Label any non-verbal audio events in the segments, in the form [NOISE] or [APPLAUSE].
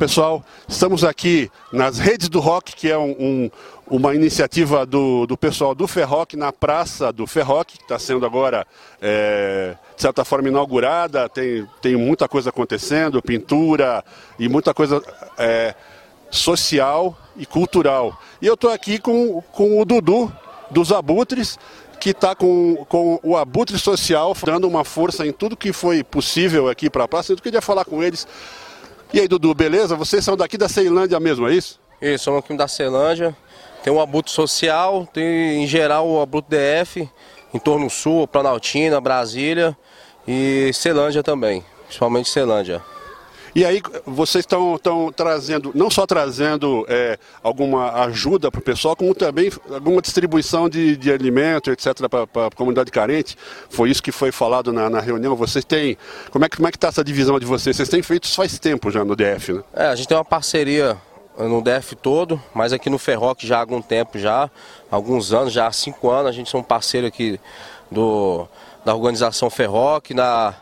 pessoal, estamos aqui nas Redes do Rock, que é um, um, uma iniciativa do, do pessoal do Ferroc na Praça do Ferroc, que está sendo agora, é, de certa forma, inaugurada. Tem, tem muita coisa acontecendo, pintura e muita coisa é, social e cultural. E eu estou aqui com, com o Dudu, dos Abutres, que está com, com o Abutre Social, dando uma força em tudo que foi possível aqui para a praça. Eu queria falar com eles. E aí, Dudu, beleza? Vocês são daqui da Ceilândia mesmo, é isso? Isso, somos aqui da Ceilândia. Tem o Abutre Social, tem em geral o Abutre DF, em torno sul, Planaltina, Brasília e Ceilândia também, principalmente Ceilândia. E aí vocês estão trazendo, não só trazendo é, alguma ajuda para o pessoal, como também alguma distribuição de, de alimento, etc., para a comunidade carente. Foi isso que foi falado na, na reunião. Vocês têm. Como é que está essa divisão de vocês? Vocês têm feito isso faz tempo já no DF, né? É, a gente tem uma parceria no DF todo, mas aqui no Ferroc já há algum tempo já, alguns anos, já há cinco anos, a gente é um parceiro aqui do, da organização Ferroc, na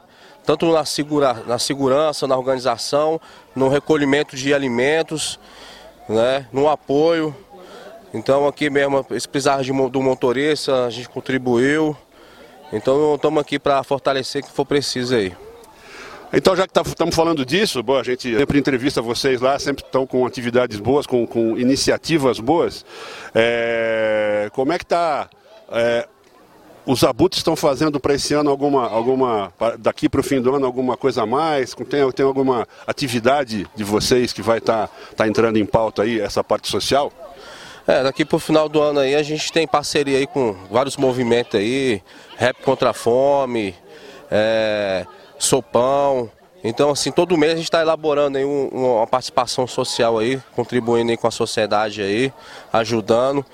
tanto na, segura, na segurança, na organização, no recolhimento de alimentos, né, no apoio. Então aqui mesmo, se precisar de, do motorista, a gente contribuiu. Então estamos aqui para fortalecer o que for preciso aí. Então, já que estamos tá, falando disso, bom, a gente sempre entrevista vocês lá, sempre estão com atividades boas, com, com iniciativas boas. É, como é que está é, os abutres estão fazendo para esse ano alguma, alguma daqui para o fim do ano, alguma coisa a mais? Tem, tem alguma atividade de vocês que vai estar tá, tá entrando em pauta aí, essa parte social? É, daqui para o final do ano aí a gente tem parceria aí com vários movimentos aí, Rap contra a Fome, é, Sopão. Então, assim, todo mês a gente está elaborando aí um, uma participação social aí, contribuindo aí com a sociedade aí, ajudando.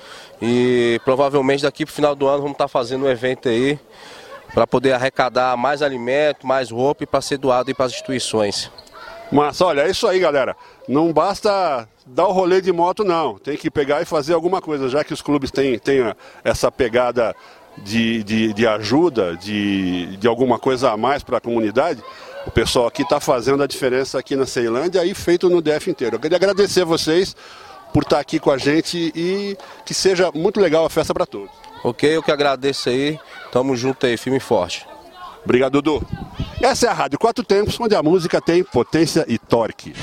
E provavelmente daqui para o final do ano vamos estar tá fazendo um evento aí para poder arrecadar mais alimento, mais roupa e para ser doado para as instituições. Mas olha, é isso aí, galera. Não basta dar o rolê de moto, não. Tem que pegar e fazer alguma coisa, já que os clubes têm, têm essa pegada de, de, de ajuda, de, de alguma coisa a mais para a comunidade. O pessoal aqui está fazendo a diferença aqui na Ceilândia e feito no DF inteiro. Eu queria agradecer vocês por estar aqui com a gente e que seja muito legal a festa para todos. Ok, eu que agradeço aí. Tamo junto aí, firme e forte. Obrigado, Dudu. Essa é a Rádio Quatro Tempos, onde a música tem potência e torque.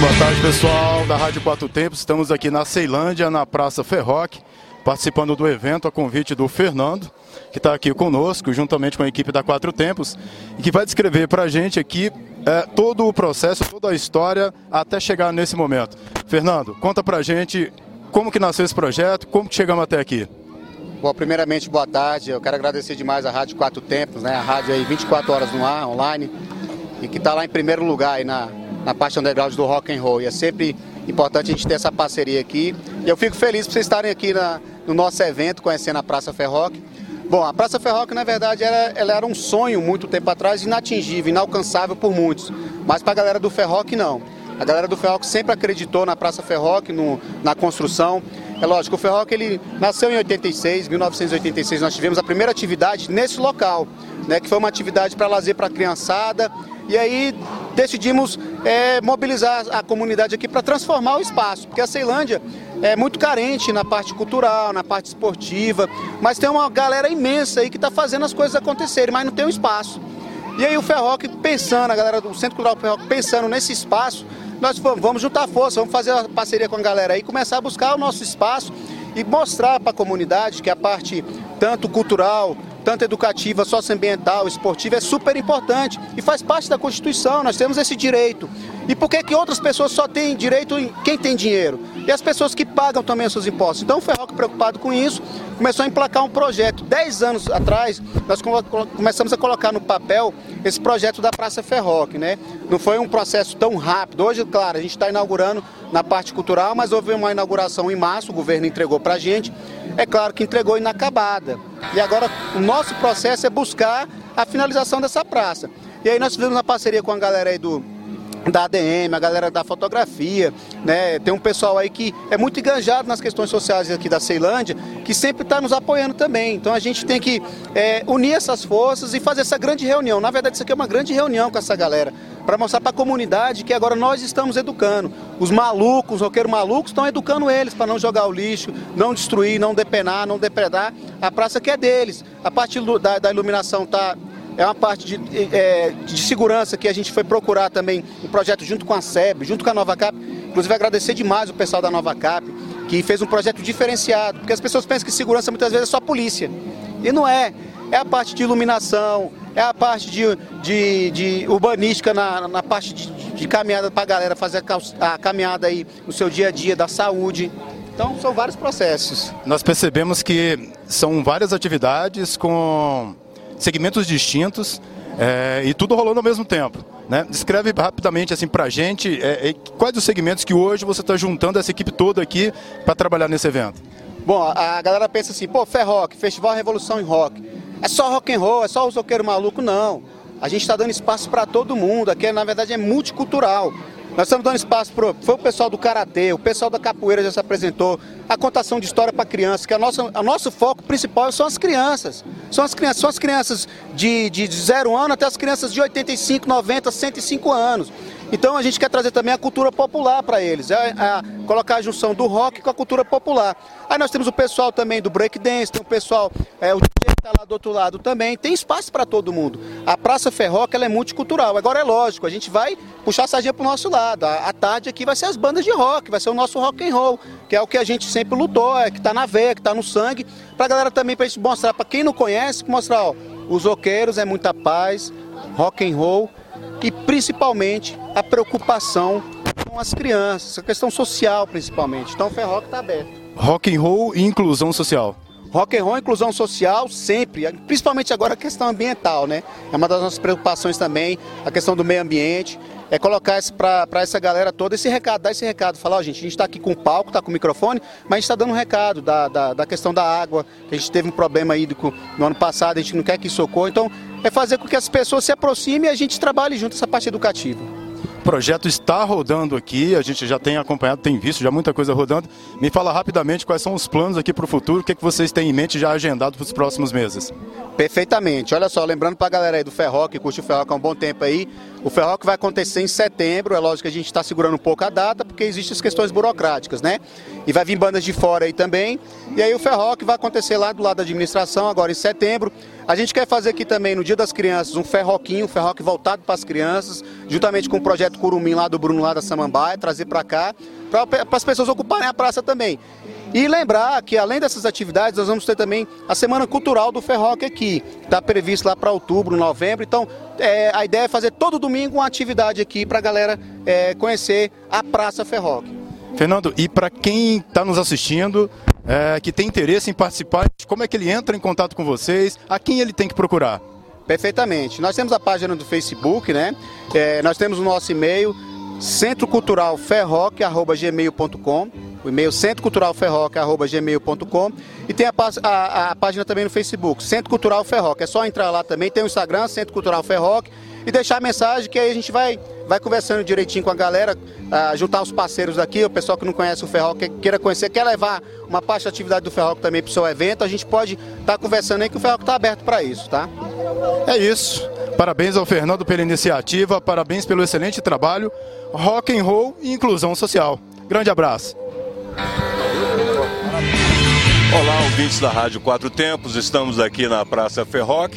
Boa tarde, pessoal da Rádio Quatro Tempos. Estamos aqui na Ceilândia, na Praça Ferroc, participando do evento a convite do Fernando, que está aqui conosco, juntamente com a equipe da Quatro Tempos, e que vai descrever para a gente aqui é, todo o processo, toda a história até chegar nesse momento. Fernando, conta pra gente como que nasceu esse projeto, como que chegamos até aqui. Bom, primeiramente, boa tarde. Eu quero agradecer demais a Rádio Quatro Tempos, né? A rádio aí 24 horas no ar, online, e que está lá em primeiro lugar aí na, na parte underground do rock and roll. E é sempre importante a gente ter essa parceria aqui. E eu fico feliz por vocês estarem aqui na, no nosso evento, conhecendo a Praça Ferroc. Bom, a Praça Ferroca, na verdade, era, ela era um sonho muito tempo atrás, inatingível, inalcançável por muitos. Mas para a galera do Ferroc, não. A galera do Ferroc sempre acreditou na Praça Ferroc, no, na construção. É lógico, o Ferroc ele nasceu em 86, 1986, nós tivemos a primeira atividade nesse local, né, que foi uma atividade para lazer para a criançada. E aí decidimos é, mobilizar a comunidade aqui para transformar o espaço, porque a Ceilândia é muito carente na parte cultural, na parte esportiva, mas tem uma galera imensa aí que está fazendo as coisas acontecerem, mas não tem um espaço. E aí o Ferroc pensando, a galera do Centro Cultural Ferroc pensando nesse espaço, nós vamos juntar força, vamos fazer uma parceria com a galera aí, começar a buscar o nosso espaço e mostrar para a comunidade que a parte tanto cultural, tanto educativa, socioambiental, esportiva, é super importante e faz parte da Constituição, nós temos esse direito. E por que, que outras pessoas só têm direito em quem tem dinheiro? E as pessoas que pagam também os seus impostos. Então o Ferroc, preocupado com isso, começou a emplacar um projeto. Dez anos atrás, nós começamos a colocar no papel esse projeto da Praça Ferroc, né? Não foi um processo tão rápido. Hoje, claro, a gente está inaugurando na parte cultural, mas houve uma inauguração em março, o governo entregou para a gente. É claro que entregou inacabada. E agora o nosso processo é buscar a finalização dessa praça. E aí nós fizemos uma parceria com a galera aí do da ADM, a galera da fotografia, né? Tem um pessoal aí que é muito enganjado nas questões sociais aqui da Ceilândia, que sempre está nos apoiando também. Então a gente tem que é, unir essas forças e fazer essa grande reunião. Na verdade, isso aqui é uma grande reunião com essa galera. para mostrar para a comunidade que agora nós estamos educando. Os malucos, os roqueiros malucos, estão educando eles para não jogar o lixo, não destruir, não depenar, não depredar a praça que é deles. A parte da, da iluminação tá é uma parte de, é, de, segurança que a gente foi procurar também um projeto junto com a SEB, junto com a Nova Cap. Inclusive agradecer demais o pessoal da Nova Cap, que fez um projeto diferenciado, porque as pessoas pensam que segurança muitas vezes é só polícia. E não é. É a parte de iluminação, é a parte de, de, de urbanística na, na parte de, de caminhada para a galera fazer a, a caminhada aí no seu dia a dia, da saúde. Então são vários processos. Nós percebemos que são várias atividades com segmentos distintos é, e tudo rolando ao mesmo tempo. Né? Descreve rapidamente assim para a gente é, é, quais os segmentos que hoje você está juntando essa equipe toda aqui para trabalhar nesse evento. Bom, a galera pensa assim, pô, Ferroc, Festival Revolução em Rock. É só rock and roll, é só o soqueiro maluco, não. A gente está dando espaço para todo mundo, aqui na verdade é multicultural. Nós estamos dando espaço para foi o pessoal do karatê, o pessoal da capoeira já se apresentou, a contação de história para crianças, que a nossa, o nosso foco principal são as crianças. São as crianças, são as crianças de, de, de zero ano até as crianças de 85, 90, 105 anos. Então a gente quer trazer também a cultura popular para eles, é, é, colocar a junção do rock com a cultura popular. Aí nós temos o pessoal também do breakdance, tem o pessoal, é, o DJ que está lá do outro lado também, tem espaço para todo mundo. A Praça Ferroca ela é multicultural, agora é lógico, a gente vai puxar a sardinha para o nosso lado. A, a, tarde aqui vai ser as bandas de rock, vai ser o nosso rock and roll, que é o que a gente sempre lutou, é que está na veia, que está no sangue, para a galera também, para gente mostrar, para quem não conhece, mostrar, ó, os roqueiros é muita paz, rock and roll, e principalmente a preocupação com as crianças, a questão social principalmente. Então o Ferroc está aberto. Rock and roll e inclusão social. Rock and roll inclusão social sempre, principalmente agora a questão ambiental, né? É uma das nossas preocupações também, a questão do meio ambiente é colocar para essa galera toda esse recado, dar esse recado, falar, ó, gente, a gente está aqui com o palco, está com o microfone, mas a gente está dando um recado da, da, da, questão da água, que a gente teve um problema aí do, no ano passado, a gente não quer que isso ocorra, então é fazer com que as pessoas se aproximem e a gente trabalhe junto essa parte educativa. O projeto está rodando aqui, a gente já tem acompanhado, tem visto já muita coisa rodando. Me fala rapidamente quais são os planos aqui para o futuro, o que, é que vocês têm em mente já agendado para os próximos meses. Perfeitamente. Olha só, lembrando para a galera aí do Ferroc, que curte o Ferroc há um bom tempo aí, o Ferroc vai acontecer em setembro, é lógico que a gente está segurando um pouco a data, porque existem as questões burocráticas, né? E vai vir bandas de fora aí também. E aí o Ferroc vai acontecer lá do lado da administração, agora em setembro. A gente quer fazer aqui também, no Dia das Crianças, um ferroquinho, um ferroque voltado para as crianças, juntamente com o projeto Curumim lá do Bruno, lá da Samambaia, trazer para cá, para as pessoas ocuparem a praça também. E lembrar que além dessas atividades, nós vamos ter também a Semana Cultural do Ferroque aqui, que está previsto lá para outubro, novembro. Então, é, a ideia é fazer todo domingo uma atividade aqui para a galera é, conhecer a Praça Ferroque. Fernando, e para quem está nos assistindo, é, que tem interesse em participar, como é que ele entra em contato com vocês? A quem ele tem que procurar? Perfeitamente. Nós temos a página do Facebook, né? É, nós temos o nosso e-mail, centroculturalferroc.gmail.com e-mail centroculturalferroc.gmail.com e tem a, a, a, página também no Facebook, Centro Cultural Ferroc. É só entrar lá também, tem o Instagram, Centro Cultural Ferroc, e deixar a mensagem que aí a gente vai, vai conversando direitinho com a galera, uh, juntar os parceiros daqui, o pessoal que não conhece o Ferroc, que queira conhecer, quer levar uma parte da atividade do Ferroc também para o seu evento, a gente pode estar tá conversando aí que o Ferroc está aberto para isso, tá? É isso. Parabéns ao Fernando pela iniciativa, parabéns pelo excelente trabalho, rock and roll e inclusão social. Grande abraço. Olá, ouvintes da Rádio Quatro Tempos, estamos aqui na Praça Ferroc.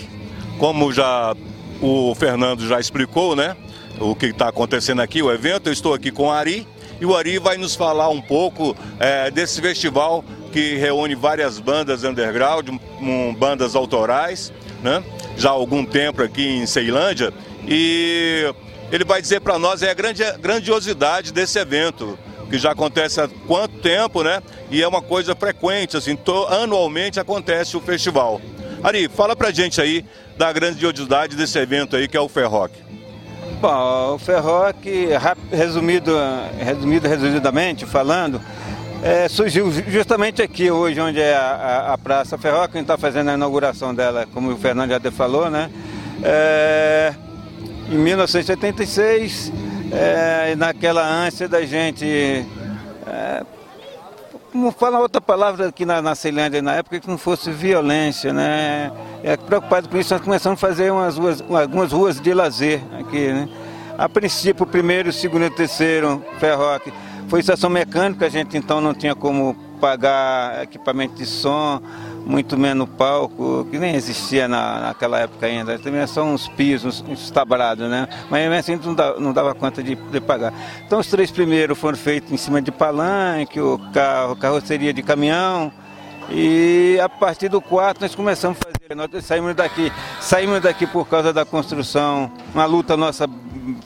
Como já o Fernando já explicou, né? O que está acontecendo aqui, o evento, eu estou aqui com o Ari e o Ari vai nos falar um pouco é, desse festival que reúne várias bandas underground, um, bandas autorais, né? Já há algum tempo aqui em Ceilândia e ele vai dizer para nós é a grande, grandiosidade desse evento que já acontece há quanto tempo, né? E é uma coisa frequente, assim, to, anualmente acontece o festival. Ari, fala pra gente aí da grandiosidade desse evento aí que é o Ferroc. Bom, o Ferroc, resumido, resumido resumidamente falando, é, surgiu justamente aqui hoje, onde é a, a, a Praça Ferroc, a gente está fazendo a inauguração dela, como o Fernando já falou, né? É, em 1986 é, naquela ânsia da gente. É, como fala outra palavra aqui na, na Ceilândia na época, que não fosse violência, né? É, preocupado com isso, nós começamos a fazer umas ruas, algumas ruas de lazer aqui, né? A princípio, o primeiro, o segundo e o terceiro Ferroc foi estação mecânica, a gente então não tinha como pagar equipamento de som, muito menos palco, que nem existia na, naquela época ainda. Também são uns pisos, uns tabrados, né? Mas assim não dava, não dava conta de, de, pagar. Então os três primeiros foram feitos em cima de palanque, o carro, carroceria de caminhão. E a partir do quarto nós começamos a fazer. Nós saímos daqui, saímos daqui por causa da construção, uma luta nossa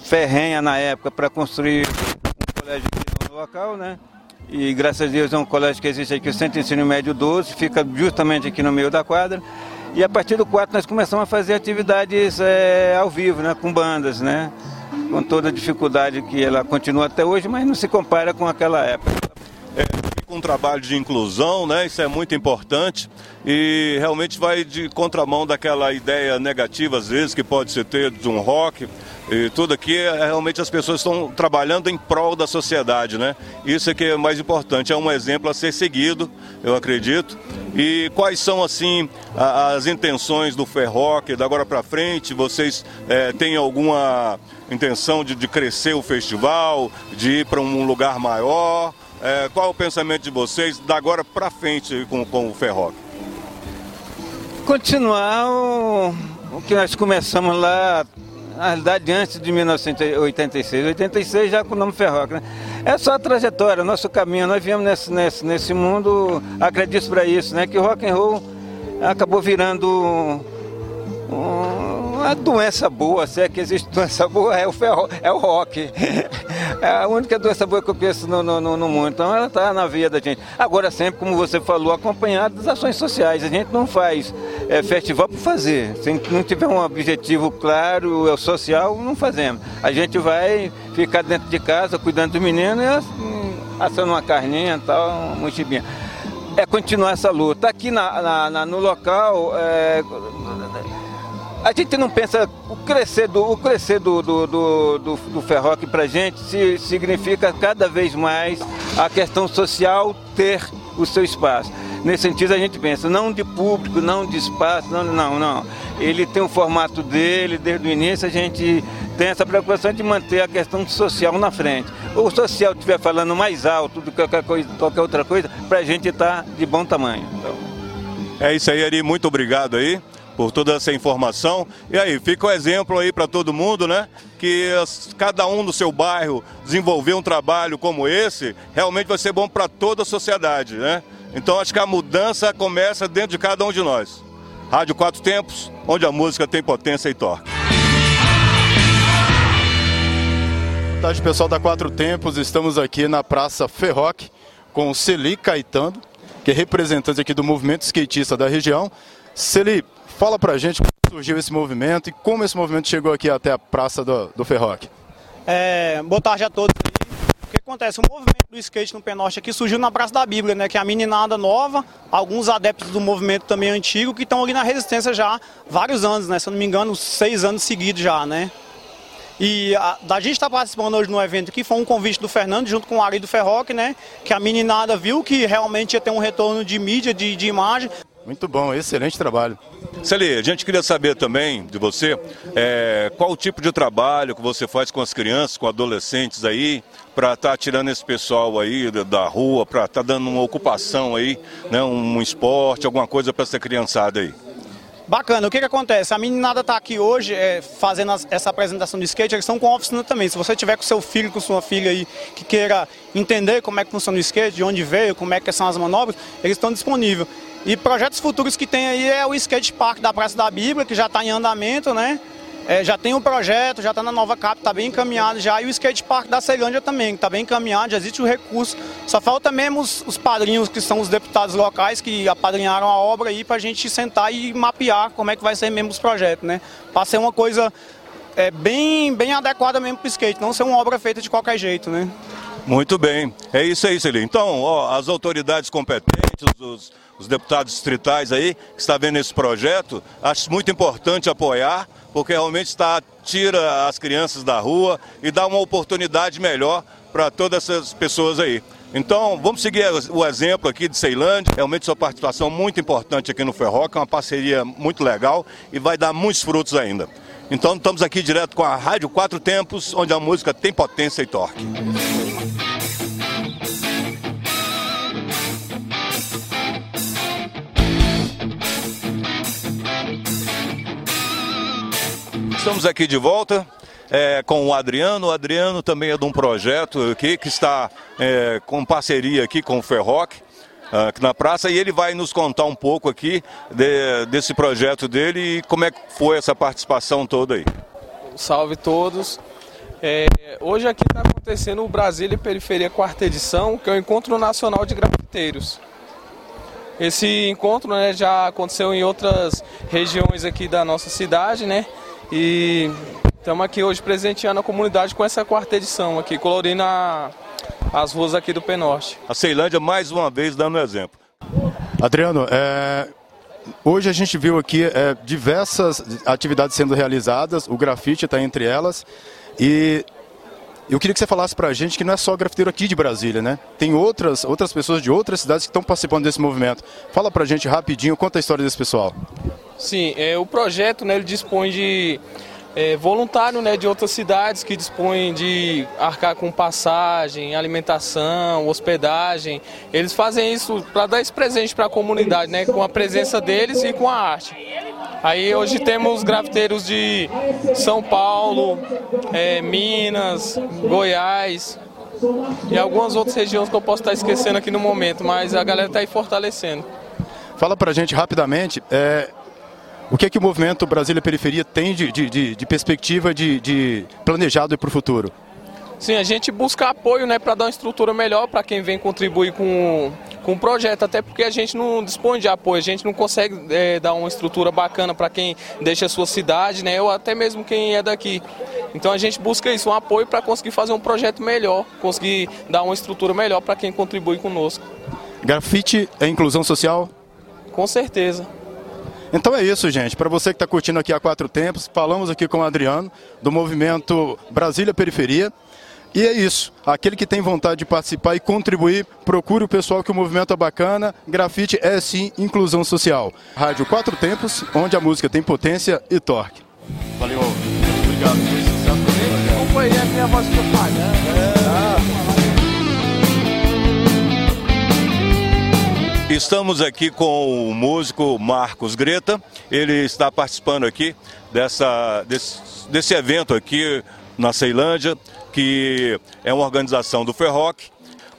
ferrenha na época para construir um colégio no local, né? E graças a Deus é um colégio que existe aqui, o Centro de Ensino Médio 12, fica justamente aqui no meio da quadra. E a partir do quarto nós começamos a fazer atividades é, ao vivo, né, com bandas, né? Com toda a dificuldade que ela continua até hoje, mas não se compara com aquela época. É, um trabalho de inclusão, né? Isso é muito importante e realmente vai de contramão daquela ideia negativa às vezes que pode ser ter de um rock e tudo aqui, é, realmente as pessoas estão trabalhando em prol da sociedade, né? Isso é que é mais importante, é um exemplo a ser seguido, eu acredito. E quais são, assim, as intenções do Ferroc da agora para frente? Vocês é, têm alguma intenção de, de, crescer o festival, de ir para um lugar maior? É, qual o pensamento de vocês da agora para frente com, com o Ferroc? Continuar o, o que nós começamos lá na realidade antes de 1986. 86 já com o nome Ferroc, né? É só a trajetória, nosso caminho. Nós viemos nesse, nesse, nesse mundo, acredito para isso, né? Que o rock and roll acabou virando um, doença boa, se é que existe doença boa, é o, ferro, é o rock. [LAUGHS] É a única doença boa que eu conheço no, no, no mundo. Então ela está na veia da gente. Agora, sempre, como você falou, acompanhado das ações sociais. A gente não faz é, festival por fazer. Se não tiver um objetivo claro, é social, não fazemos. A gente vai ficar dentro de casa cuidando do menino e assim, assando uma carninha tal, uma mochibinha. É continuar essa luta. Aqui na, na, na no local. É, a gente não pensa o crescer do, o crescer do, do, do, do, do Ferroc para a gente se, significa cada vez mais a questão social ter o seu espaço. Nesse sentido a gente pensa, não de público, não de espaço, não, não, não. Ele tem o formato dele, desde o início a gente tem essa preocupação de manter a questão social na frente. O social estiver falando mais alto do que qualquer, coisa, qualquer outra coisa, para a gente estar tá de bom tamanho. Então... É isso aí, Ari, muito obrigado aí por toda essa informação. E aí, fica o um exemplo aí para todo mundo, né? Que cada um no seu bairro desenvolver um trabalho como esse, realmente vai ser bom para toda a sociedade, né? Então acho que a mudança começa dentro de cada um de nós. Rádio Quatro Tempos, onde a música tem potência e torque. Boa tarde, pessoal da Quatro Tempos. Estamos aqui na Praça Ferroc com o Celi Caetano, que é representante aqui do movimento skatista da região. Celi, Fala pra gente como surgiu esse movimento e como esse movimento chegou aqui até a Praça do, do Ferroc. É, boa tarde a todos. O que acontece? O movimento do skate no Penorte aqui surgiu na Praça da Bíblia, né? Que é a meninada nova, alguns adeptos do movimento também antigo, que estão ali na resistência já há vários anos, né? Se eu não me engano, seis anos seguidos já, né? E a, a gente está participando hoje no evento aqui, foi um convite do Fernando, junto com o Ari do Ferroc, né? Que a meninada viu que realmente ia ter um retorno de mídia, de, de imagem. Muito bom, excelente trabalho. Celi, a gente queria saber também de você é, qual o tipo de trabalho que você faz com as crianças, com adolescentes aí, para estar tá tirando esse pessoal aí da rua, para estar tá dando uma ocupação aí, né, um esporte, alguma coisa para essa criançada aí. Bacana, o que, que acontece? A meninada está aqui hoje é, fazendo as, essa apresentação de skate, eles estão com oficina também. Se você tiver com seu filho, com sua filha aí, que queira entender como é que funciona o skate, de onde veio, como é que são as manobras, eles estão disponíveis. E projetos futuros que tem aí é o skate park da Praça da Bíblia, que já está em andamento, né? É, já tem um projeto, já está na nova cap, está bem encaminhado já. E o skate park da Ceilândia também, está bem encaminhado, já existe o recurso. Só falta mesmo os, os, padrinhos, que são os deputados locais, que apadrinharam a obra aí, para a gente sentar e mapear como é que vai ser mesmo os projetos, né? Para ser uma coisa é, bem, bem adequada mesmo para o skate, não ser uma obra feita de qualquer jeito, né? Muito bem, é isso aí, Celinho. Então, ó, as autoridades competentes, os os deputados distritais aí, que está vendo esse projeto, acho muito importante apoiar, porque realmente está, tira as crianças da rua e dá uma oportunidade melhor para todas essas pessoas aí. Então, vamos seguir o exemplo aqui de Ceilândia. Realmente sua participação muito importante aqui no Ferroca, é uma parceria muito legal e vai dar muitos frutos ainda. Então estamos aqui direto com a Rádio Quatro Tempos, onde a música tem potência e torque. Estamos aqui de volta é, com o Adriano. O Adriano também é de um projeto aqui que está é, com parceria aqui com o Ferroc aqui na praça e ele vai nos contar um pouco aqui de, desse projeto dele e como é que foi essa participação toda aí. Salve todos. É, hoje aqui está acontecendo o Brasília Periferia quarta edição, que é o Encontro Nacional de Grafiteiros. Esse encontro né, já aconteceu em outras regiões aqui da nossa cidade, né? E estamos aqui hoje presenteando a comunidade com essa quarta edição aqui, colorindo a, as ruas aqui do Penorte. A Ceilândia mais uma vez dando exemplo. Adriano, é, hoje a gente viu aqui é, diversas atividades sendo realizadas, o grafite está entre elas e eu queria que você falasse para a gente que não é só grafiteiro aqui de Brasília, né? Tem outras, outras pessoas de outras cidades que estão participando desse movimento. Fala para a gente rapidinho, conta a história desse pessoal. Sim, é, o projeto né, ele dispõe de é, voluntário né, de outras cidades que dispõem de arcar com passagem, alimentação, hospedagem. Eles fazem isso para dar esse presente para a comunidade, né, com a presença deles e com a arte. Aí hoje temos grafiteiros de São Paulo, é, Minas, Goiás e algumas outras regiões que eu posso estar esquecendo aqui no momento, mas a galera está aí fortalecendo. Fala para a gente rapidamente, é, o que é que o movimento Brasília Periferia tem de, de, de perspectiva de, de planejado para o futuro? Sim, a gente busca apoio né, para dar uma estrutura melhor para quem vem contribuir com, com o projeto, até porque a gente não dispõe de apoio, a gente não consegue é, dar uma estrutura bacana para quem deixa a sua cidade, né, ou até mesmo quem é daqui. Então a gente busca isso, um apoio para conseguir fazer um projeto melhor, conseguir dar uma estrutura melhor para quem contribui conosco. Grafite é inclusão social? Com certeza. Então é isso, gente. Para você que está curtindo aqui há quatro tempos, falamos aqui com o Adriano, do movimento Brasília Periferia. E é isso. Aquele que tem vontade de participar e contribuir, procure o pessoal que o movimento é bacana. Grafite é sim inclusão social. Rádio Quatro Tempos, onde a música tem potência e torque. Valeu. Obrigado. Acompanhei a minha voz. É. Estamos aqui com o músico Marcos Greta. Ele está participando aqui dessa, desse, desse evento aqui na Ceilândia, que é uma organização do Ferroc.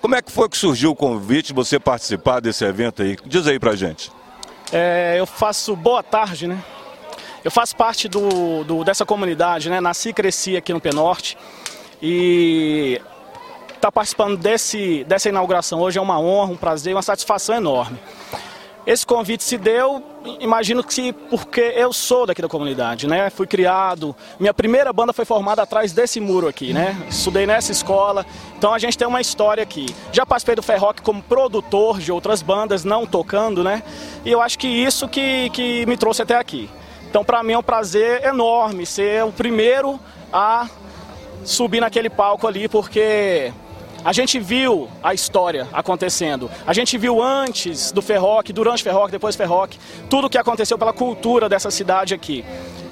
Como é que foi que surgiu o convite de você participar desse evento aí? Diz aí pra gente. É, eu faço boa tarde, né? Eu faço parte do, do, dessa comunidade, né? Nasci e cresci aqui no Penorte. E estar tá participando desse, dessa inauguração hoje é uma honra, um prazer, uma satisfação enorme. Esse convite se deu, imagino que porque eu sou daqui da comunidade, né? Fui criado, minha primeira banda foi formada atrás desse muro aqui, né? Estudei nessa escola, então a gente tem uma história aqui. Já participei do Ferroc como produtor de outras bandas, não tocando, né? E eu acho que isso que, que me trouxe até aqui. Então para mim é um prazer enorme ser o primeiro a subir naquele palco ali, porque a gente viu a história acontecendo. A gente viu antes do Ferroc, durante o Ferroc, depois do Ferroc, tudo o que aconteceu pela cultura dessa cidade aqui.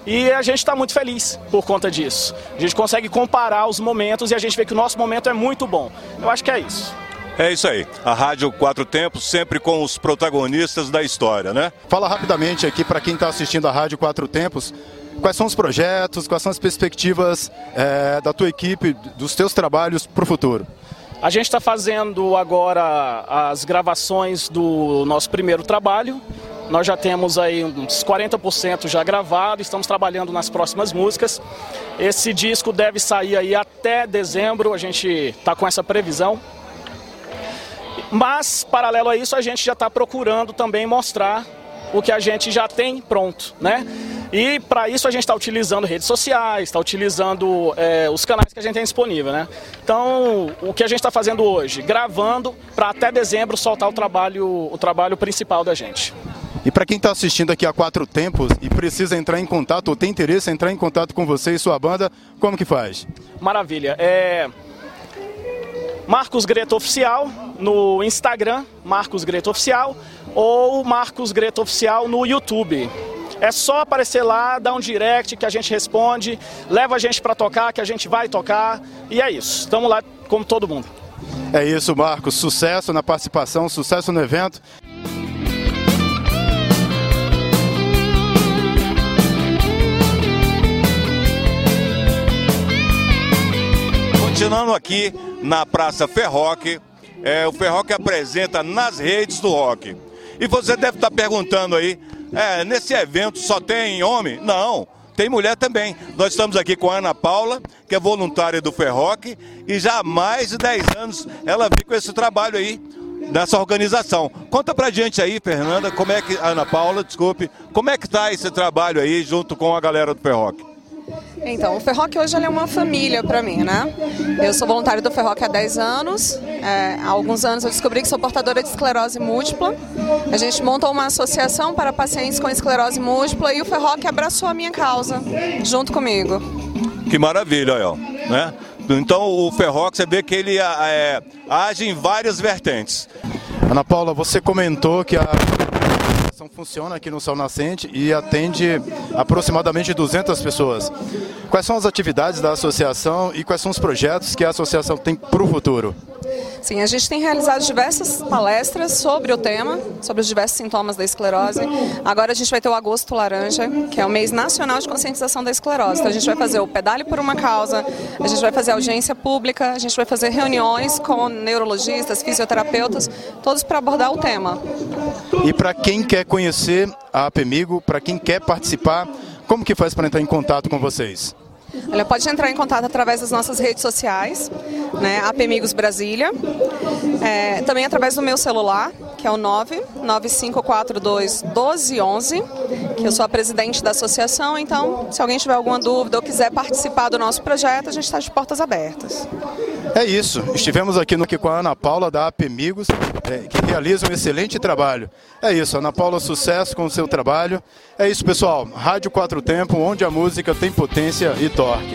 E a gente está muito feliz por conta disso. A gente consegue comparar os momentos e a gente vê que o nosso momento é muito bom. Eu acho que é isso. É isso aí. A Rádio Quatro Tempos sempre com os protagonistas da história, né? Fala rapidamente aqui para quem está assistindo a Rádio Quatro Tempos. Quais são os projetos, quais são as perspectivas é, da tua equipe, dos teus trabalhos para o futuro? A gente está fazendo agora as gravações do nosso primeiro trabalho. Nós já temos aí uns 40% já gravado, estamos trabalhando nas próximas músicas. Esse disco deve sair aí até dezembro, a gente está com essa previsão. Mas, paralelo a isso, a gente já está procurando também mostrar o que a gente já tem pronto, né? E para isso a gente está utilizando redes sociais, está utilizando é, os canais que a gente tem disponível, né? Então, o que a gente está fazendo hoje? Gravando para até dezembro soltar o trabalho, o trabalho principal da gente. E para quem está assistindo aqui há quatro tempos e precisa entrar em contato ou tem interesse em entrar em contato com você e sua banda, como que faz? Maravilha. É... Marcos Greta Oficial no Instagram, Marcos Greta Oficial, ou Marcos Greta Oficial no YouTube. é só aparecer lá, dar um direct que a gente responde, leva a gente para tocar, que a gente vai tocar. E é isso. Estamos lá como todo mundo. É isso, Marcos. Sucesso na participação, sucesso no evento. Continuando aqui na Praça Ferroque, é, o Ferroque apresenta nas redes do rock. E você deve estar perguntando aí, é, nesse evento só tem homem? Não, tem mulher também. Nós estamos aqui com a Ana Paula, que é voluntária do Ferroque, e já há mais de 10 anos ela vem com esse trabalho aí, nessa organização. Conta pra gente aí, Fernanda, como é que, Ana Paula, desculpe, como é que tá esse trabalho aí junto com a galera do Ferroque? Então, o Ferroc hoje é uma família para mim, né? Eu sou voluntária do Ferroc há 10 anos. É, há alguns anos eu descobri que sou portadora de esclerose múltipla. A gente montou uma associação para pacientes com esclerose múltipla e o Ferroc abraçou a minha causa, junto comigo. Que maravilha, ó, né? Então o Ferroc, você vê que ele é, age em várias vertentes. Ana Paula, você comentou que a funciona aqui no Sol Nascente e atende aproximadamente 200 pessoas. Quais são as atividades da associação e quais são os projetos que a associação tem para o futuro? Sim, a gente tem realizado diversas palestras sobre o tema, sobre os diversos sintomas da esclerose. Agora a gente vai ter o Agosto Laranja, que é o mês nacional de conscientização da esclerose. Então a gente vai fazer o Pedale por uma Causa, a gente vai fazer audiência pública, a gente vai fazer reuniões com neurologistas, fisioterapeutas, todos para abordar o tema. E para quem quer conhecer a APMIGO, para quem quer participar, como que faz para entrar em contato com vocês? Ela pode entrar em contato através das nossas redes sociais, né, Apemigos Brasília, é, também através do meu celular, que é o 99542 1211, que eu sou a presidente da associação, então se alguém tiver alguma dúvida ou quiser participar do nosso projeto, a gente está de portas abertas. É isso, estivemos aqui no, com a Ana Paula da Apemigos, é, que realiza um excelente trabalho. É isso, Ana Paula, sucesso com o seu trabalho. É isso, pessoal, Rádio Quatro Tempo, onde a música tem potência e torque.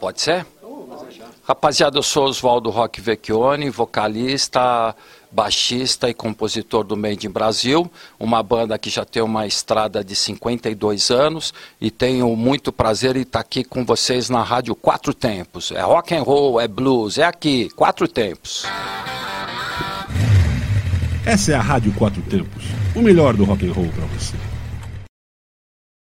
Pode ser? Rapaziada, eu sou Oswaldo Roque Vecchione, vocalista, baixista e compositor do Made in Brasil, uma banda que já tem uma estrada de 52 anos e tenho muito prazer em estar aqui com vocês na Rádio Quatro Tempos. É rock and roll, é blues, é aqui, Quatro Tempos. Essa é a Rádio Quatro Tempos, o melhor do rock and roll para você.